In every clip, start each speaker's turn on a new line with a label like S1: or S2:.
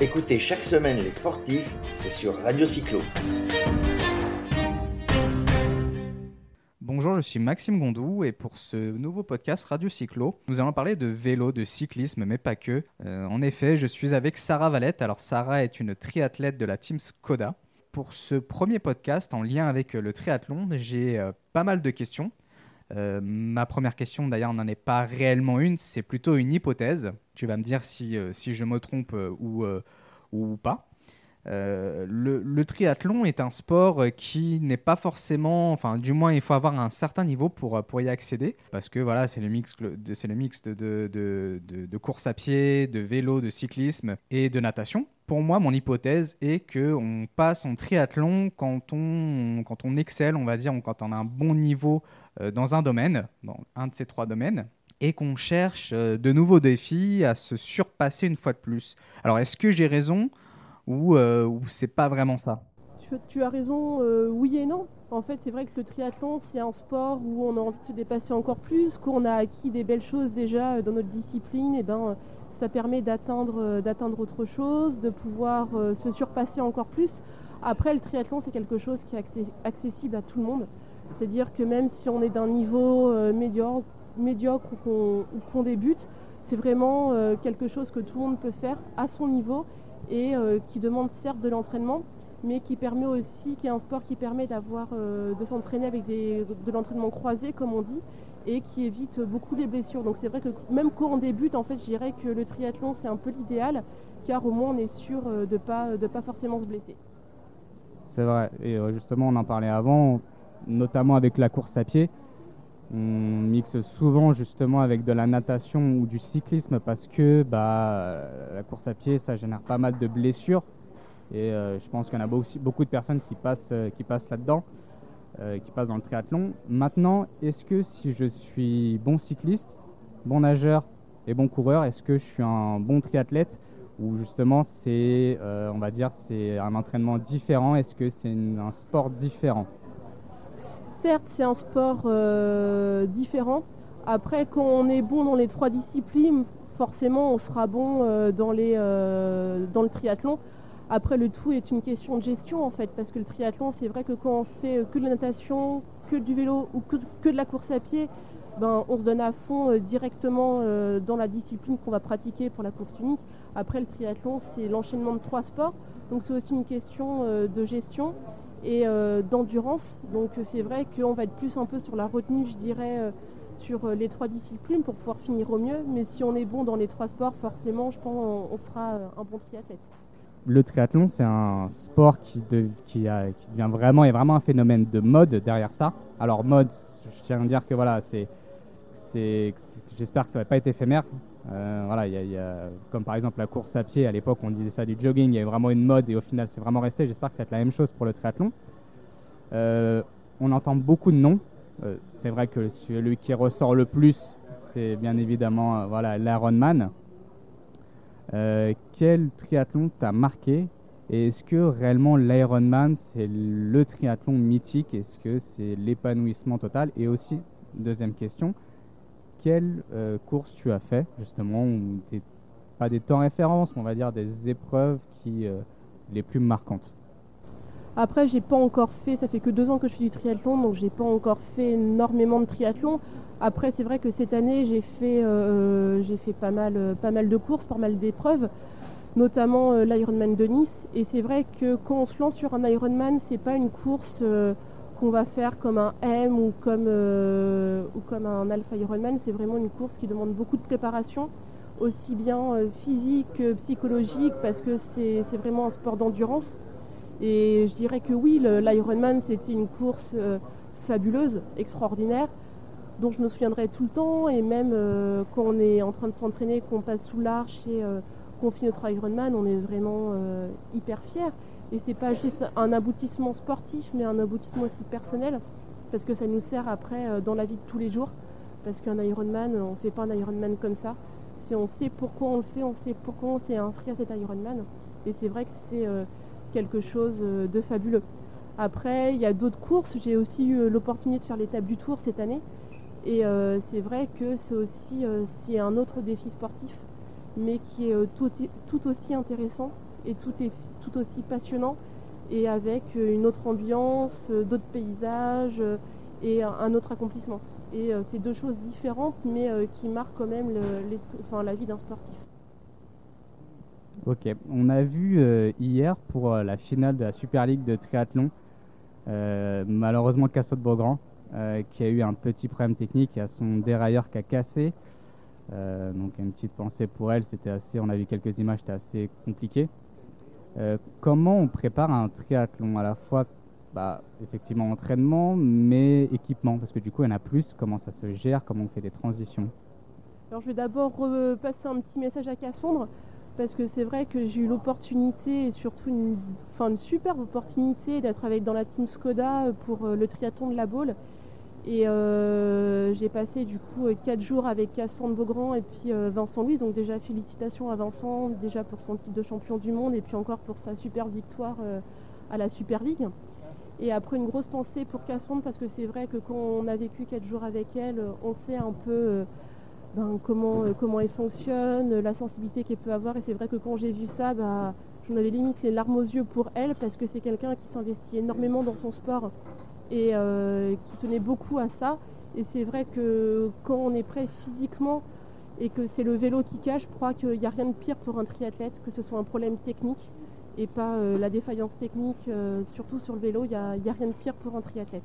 S1: Écoutez chaque semaine les sportifs, c'est sur Radio Cyclo.
S2: Bonjour, je suis Maxime Gondou et pour ce nouveau podcast Radio Cyclo, nous allons parler de vélo, de cyclisme, mais pas que. Euh, en effet, je suis avec Sarah Valette. Alors Sarah est une triathlète de la team Skoda. Pour ce premier podcast en lien avec le triathlon, j'ai euh, pas mal de questions. Euh, ma première question, d'ailleurs, n'en est pas réellement une, c'est plutôt une hypothèse. Tu vas me dire si, euh, si je me trompe euh, ou, ou pas. Le, le, est un sport qui n'est pas forcément, enfin du moins il faut avoir un certain niveau pour, pour y accéder, parce que voilà c'est le mix, c'est le de, de, de, course à pied, de vélo, de cyclisme et de natation. Pour moi, mon hypothèse est que on passe en triathlon quand on, quand on excelle, on va dire, quand on a un bon niveau euh, dans un domaine, dans un de ces trois domaines, et qu'on cherche euh, de nouveaux défis à se surpasser une fois de plus. Alors, est-ce que j'ai raison? Ou, euh, ou c'est pas vraiment ça?
S3: Tu, as raison, oui et non. En fait, c'est vrai que le triathlon, c'est un sport où on a envie de se dépasser encore plus, qu'on a acquis des belles choses déjà dans notre discipline, et ben ça permet d'atteindre, autre chose, de pouvoir se surpasser encore plus. Après, le triathlon, c'est quelque chose qui est accessible à tout le monde. C'est-à-dire que même si on est d'un niveau euh, médiocre, ou qu'on débute, c'est vraiment euh, quelque chose que tout le monde peut faire à son niveau et euh, qui demande certes de l'entraînement, mais qui permet aussi, qui est un sport qui permet d'avoir, de s'entraîner avec de l'entraînement croisé, comme on dit, et qui évite beaucoup les blessures. Donc c'est vrai que même quand on débute, en fait, je dirais que le triathlon c'est un peu l'idéal, car au moins on est sûr de ne pas forcément se blesser.
S2: C'est vrai, et justement on en parlait avant, notamment avec la course à pied. On mixe souvent justement avec de la natation ou du cyclisme parce que bah, la course à pied, ça génère pas mal de blessures. Et euh, je pense qu'il y en a aussi beaucoup de personnes qui passent, euh, là-dedans, euh, qui passent dans le triathlon. Maintenant, est-ce que si je suis bon cycliste, bon nageur et bon coureur, est-ce que je suis un bon triathlète ou justement c'est, on va dire, c'est un entraînement différent? Est-ce que c'est un sport différent?
S3: Certes, c'est un sport euh, différent. Après, quand on est bon dans les trois disciplines, forcément, on sera bon euh, euh, dans le triathlon. Après, le tout est une question de gestion, en fait, parce que le triathlon, c'est vrai que quand on fait que de la natation, que du vélo ou que, de la course à pied, ben, on se donne à fond directement dans la discipline qu'on va pratiquer pour la course unique. Après, le triathlon, c'est l'enchaînement de trois sports. Donc, c'est aussi une question de gestion et euh, d'endurance. Donc c'est vrai qu'on va être plus un peu sur la retenue, je dirais, euh, sur euh, les trois disciplines pour pouvoir finir au mieux. Mais si on est bon dans les trois sports, forcément, je pense on sera un bon triathlète.
S2: Le triathlon, c'est un sport qui, devient vraiment, vraiment un phénomène de mode derrière ça. Alors mode, je tiens à dire que voilà, c'est, c'est, j'espère que ça va pas être éphémère. Euh, voilà, y a, comme par exemple la course à pied, à l'époque on disait ça du jogging, il y avait vraiment une mode et au final c'est vraiment resté. J'espère que ça va être la même chose pour le triathlon. Euh, on entend beaucoup de noms. Euh, c'est vrai que celui qui ressort le plus, c'est bien évidemment voilà, l'Ironman. quel triathlon t'a marqué? Et est-ce que réellement l'Ironman c'est le triathlon mythique? Est-ce que c'est l'épanouissement total? Et aussi, deuxième question, quelle euh, course tu as fait, justement, pas des temps références, mais on va dire des épreuves qui euh, les plus marquantes
S3: Après, j'ai pas encore fait, ça fait que deux ans que je fais du triathlon, donc j'ai pas encore fait énormément de triathlon. Après, c'est vrai que cette année, j'ai fait, euh, j'ai fait pas, mal, pas mal de courses, pas mal d'épreuves, notamment l'Ironman de Nice. Et c'est vrai que quand on se lance sur un Ironman, c'est pas une course qu'on va faire comme un M ou comme, euh, ou comme un Alpha Ironman. C'est vraiment une course qui demande beaucoup de préparation, aussi bien euh, physique que psychologique, parce que c'est vraiment un sport d'endurance. Et je dirais que oui, l'Ironman, c'était une course euh, fabuleuse, extraordinaire, dont je me souviendrai tout le temps. Et même quand on est en train de s'entraîner, qu'on passe sous l'arche et qu'on finit notre Ironman, on est vraiment hyper fiers. Et c'est pas juste un aboutissement sportif, mais un aboutissement aussi personnel, parce que ça nous sert après euh, dans la vie de tous les jours. Parce qu'un Ironman, on ne fait pas un Ironman comme ça. Si on sait pourquoi on le fait, on sait pourquoi on s'est inscrit à cet Ironman. Et c'est vrai que c'est euh, quelque chose euh, de fabuleux. Après, il y a d'autres courses. J'ai aussi eu l'opportunité de faire l'étape du Tour cette année. Et c'est vrai que c'est aussi un autre défi sportif, mais qui est tout aussi intéressant et tout est tout aussi passionnant et avec une autre ambiance, d'autres paysages et un autre accomplissement. Et c'est deux choses différentes mais qui marquent quand même la vie d'un sportif.
S2: Ok, on a vu hier pour la finale de la Super League de triathlon, malheureusement Cassot Beaugrand, qui a eu un petit problème technique, il y a son dérailleur qui a cassé. Euh, donc une petite pensée pour elle, c'était assez, on a vu quelques images, c'était assez compliqué. Euh, comment on prépare un triathlon à la fois bah, effectivement entraînement, mais équipement? Parce que du coup, il y en a plus. Comment ça se gère? Comment on fait des transitions?
S3: Alors, je vais d'abord passer un petit message à Cassandre. Parce que c'est vrai que j'ai eu l'opportunité, et surtout une, une superbe opportunité, d'être avec dans la team Skoda pour euh, le triathlon de la Baule. Et euh, j'ai passé du coup 4 jours avec Cassandre Beaugrand et puis euh, Vincent Louis. Donc déjà félicitations à Vincent déjà pour son titre de champion du monde et puis encore pour sa super victoire euh, à la Super League. Et après une grosse pensée pour Cassandre parce que c'est vrai que quand on a vécu 4 jours avec elle, on sait un peu ben, comment, comment elle fonctionne, la sensibilité qu'elle peut avoir. Et c'est vrai que quand j'ai vu ça, bah, j'en avais limite les larmes aux yeux pour elle parce que c'est quelqu'un qui s'investit énormément dans son sport et euh, qui tenait beaucoup à ça. Et c'est vrai que quand on est prêt physiquement et que c'est le vélo qui cache, je crois qu'il n'y a rien de pire pour un triathlète que ce soit un problème technique et pas euh, la défaillance technique, euh, surtout sur le vélo, il n'y a, rien de pire pour un triathlète.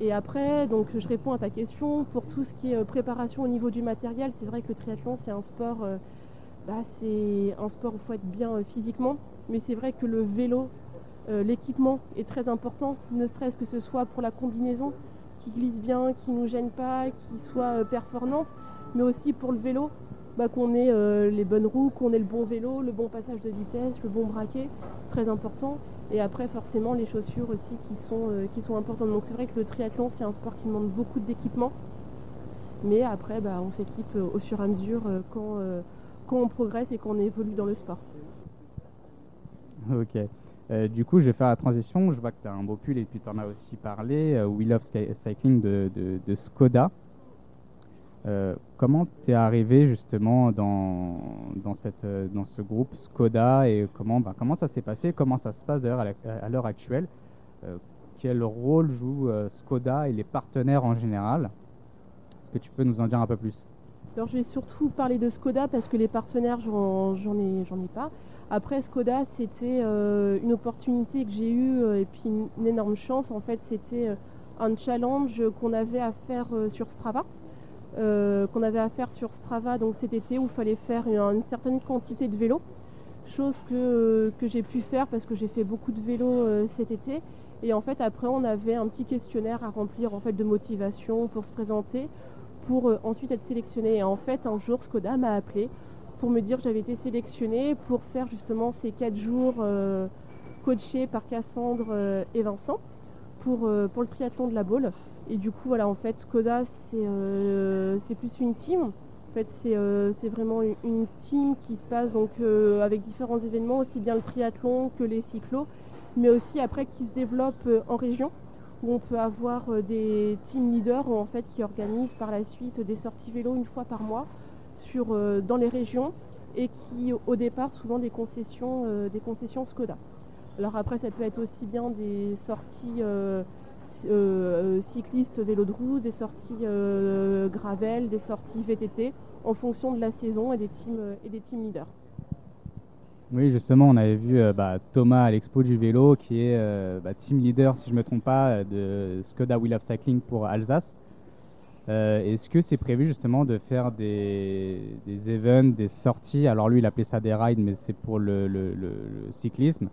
S3: Et après, donc je réponds à ta question, pour tout ce qui est préparation au niveau du matériel, c'est vrai que le triathlon c'est un sport, bah, c'est un sport où il faut être bien physiquement, mais c'est vrai que le vélo l'équipement est très important, ne serait-ce que ce soit pour la combinaison qui glisse bien, qui ne nous gêne pas, qui soit euh, performante, mais aussi pour le vélo, bah, qu'on ait euh, les bonnes roues, qu'on ait le bon vélo, le bon passage de vitesse, le bon braquet, très important. Et après forcément les chaussures aussi qui sont, qui sont importantes. Donc c'est vrai que le triathlon c'est un sport qui demande beaucoup d'équipement. Mais après bah, on s'équipe au fur et à mesure quand, quand on progresse et qu'on évolue dans le sport.
S2: Ok. Euh, du coup, je vais faire la transition. Je vois que tu as un beau pull et puis tu en as aussi parlé. Euh, We Love Cycling de, Skoda. Euh, comment tu es arrivé justement dans, dans, cette, dans ce groupe Skoda et comment, bah, comment ça s'est passé? Comment ça se passe d'ailleurs à l'heure actuelle? Quel rôle joue Skoda et les partenaires en général? Est-ce que tu peux nous en dire un peu plus?
S3: Alors, je vais surtout parler de Skoda parce que les partenaires, j'en ai, ai pas. Après Skoda, c'était euh, une opportunité que j'ai eue euh, et puis une, énorme chance. En fait, c'était euh, un challenge qu'on avait à faire sur Strava. qu'on avait à faire sur Strava donc cet été où il fallait faire une, certaine quantité de vélo. Chose que, j'ai pu faire parce que j'ai fait beaucoup de vélo cet été. Et en fait après on avait un petit questionnaire à remplir en fait de motivation pour se présenter, pour ensuite être sélectionné. Et en fait un jour Skoda m'a appelé pour me dire que j'avais été sélectionnée pour faire justement ces quatre jours euh, coachés par Cassandre euh, et Vincent pour, euh, pour le triathlon de la Baule. Et du coup, voilà, en fait, Skoda, c'est plus une team. En fait, c'est vraiment une team qui se passe avec différents événements, aussi bien le triathlon que les cyclos, mais aussi après qui se développe en région où on peut avoir des team leaders qui organisent par la suite des sorties vélo une fois par mois euh, dans les régions et qui au départ souvent des concessions, euh, des concessions Skoda. Alors après ça peut être aussi bien des sorties euh, cyclistes vélo de roue, des sorties gravel, des sorties VTT en fonction de la saison et des teams, et des team leaders.
S2: Oui, justement, on avait vu bah, Thomas à l'expo du vélo, qui est bah, team leader, si je ne me trompe pas, de Skoda Wheel of Cycling pour Alsace. Euh, est-ce que c'est prévu justement de faire des, des, events, des sorties? Alors lui, il appelait ça des rides, mais c'est pour le, cyclisme.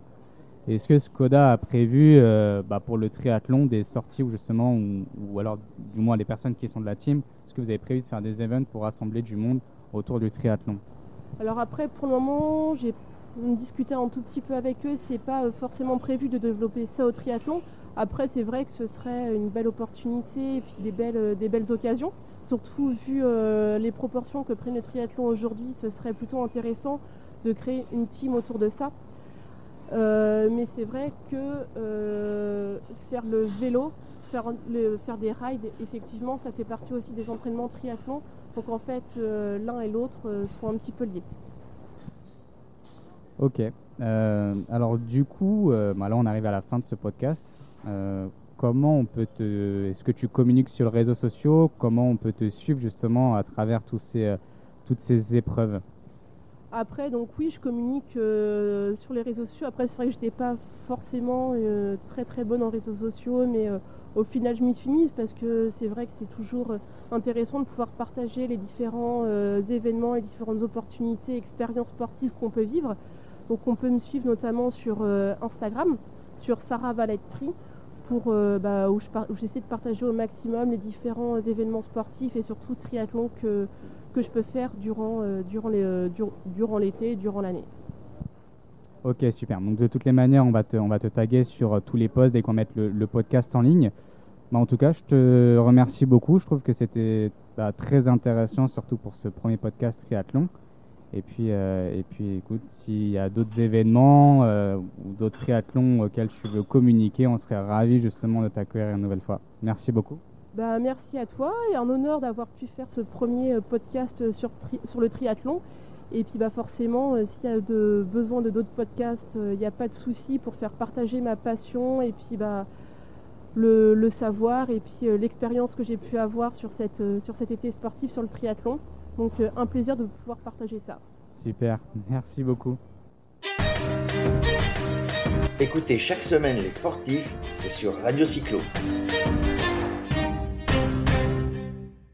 S2: Est-ce que Skoda a prévu euh, bah, pour le triathlon des sorties ou justement, ou, alors du moins les personnes qui sont de la team, est-ce que vous avez prévu de faire des events pour rassembler du monde autour du triathlon?
S3: Alors après, pour le moment, j'ai discuté un tout petit peu avec eux. C'est pas euh, forcément prévu de développer ça au triathlon. Après, c'est vrai que ce serait une belle opportunité et puis des belles, euh, des belles occasions. Surtout vu euh, les proportions que prennent le triathlon aujourd'hui, ce serait plutôt intéressant de créer une team autour de ça. Euh, mais c'est vrai que faire le vélo, faire, faire, des rides, effectivement, ça fait partie aussi des entraînements triathlon. Donc en fait, l'un et l'autre sont un petit peu liés.
S2: Ok. Alors du coup, bah là on arrive à la fin de ce podcast. Euh, comment on peut te, est-ce que tu communiques sur les réseaux sociaux? Comment on peut te suivre justement à travers ces, toutes ces épreuves?
S3: Après, donc oui, je communique sur les réseaux sociaux. Après, c'est vrai que je n'étais pas forcément très très bonne en réseaux sociaux, mais au final, je m'y suis mise parce que c'est vrai que c'est toujours intéressant de pouvoir partager les différents événements, les différentes opportunités, expériences sportives qu'on peut vivre. Donc on peut me suivre notamment sur euh, Instagram, sur Sarah Valetterie, pour, euh, bah, où, j'essaie de partager au maximum les différents événements sportifs et surtout triathlon que, que je peux faire durant, euh, durant, les, durant l'été et durant l'année.
S2: Ok, super. Donc de toutes les manières, on va te, on va te taguer sur tous les posts dès qu'on met le, podcast en ligne. Bah, en tout cas, je te remercie beaucoup. Je trouve que c'était bah, très intéressant, surtout pour ce premier podcast triathlon. Et puis, euh, et puis écoute, s'il y a d'autres événements euh, ou d'autres triathlons auxquels tu veux communiquer, on serait ravis justement de t'accueillir une nouvelle fois. Merci beaucoup.
S3: Bah, merci à toi et un honneur d'avoir pu faire ce premier euh, podcast sur, sur le triathlon. Et puis bah, forcément, s'il y a de, besoin de d'autres podcasts, il n'y a pas de souci pour faire partager ma passion et puis bah, le, le savoir et puis l'expérience que j'ai pu avoir sur, cette, sur cet été sportif sur le triathlon. Donc euh, un plaisir de pouvoir partager ça.
S2: Super, merci beaucoup.
S1: Écoutez chaque semaine les sportifs, c'est sur Radio Cyclo.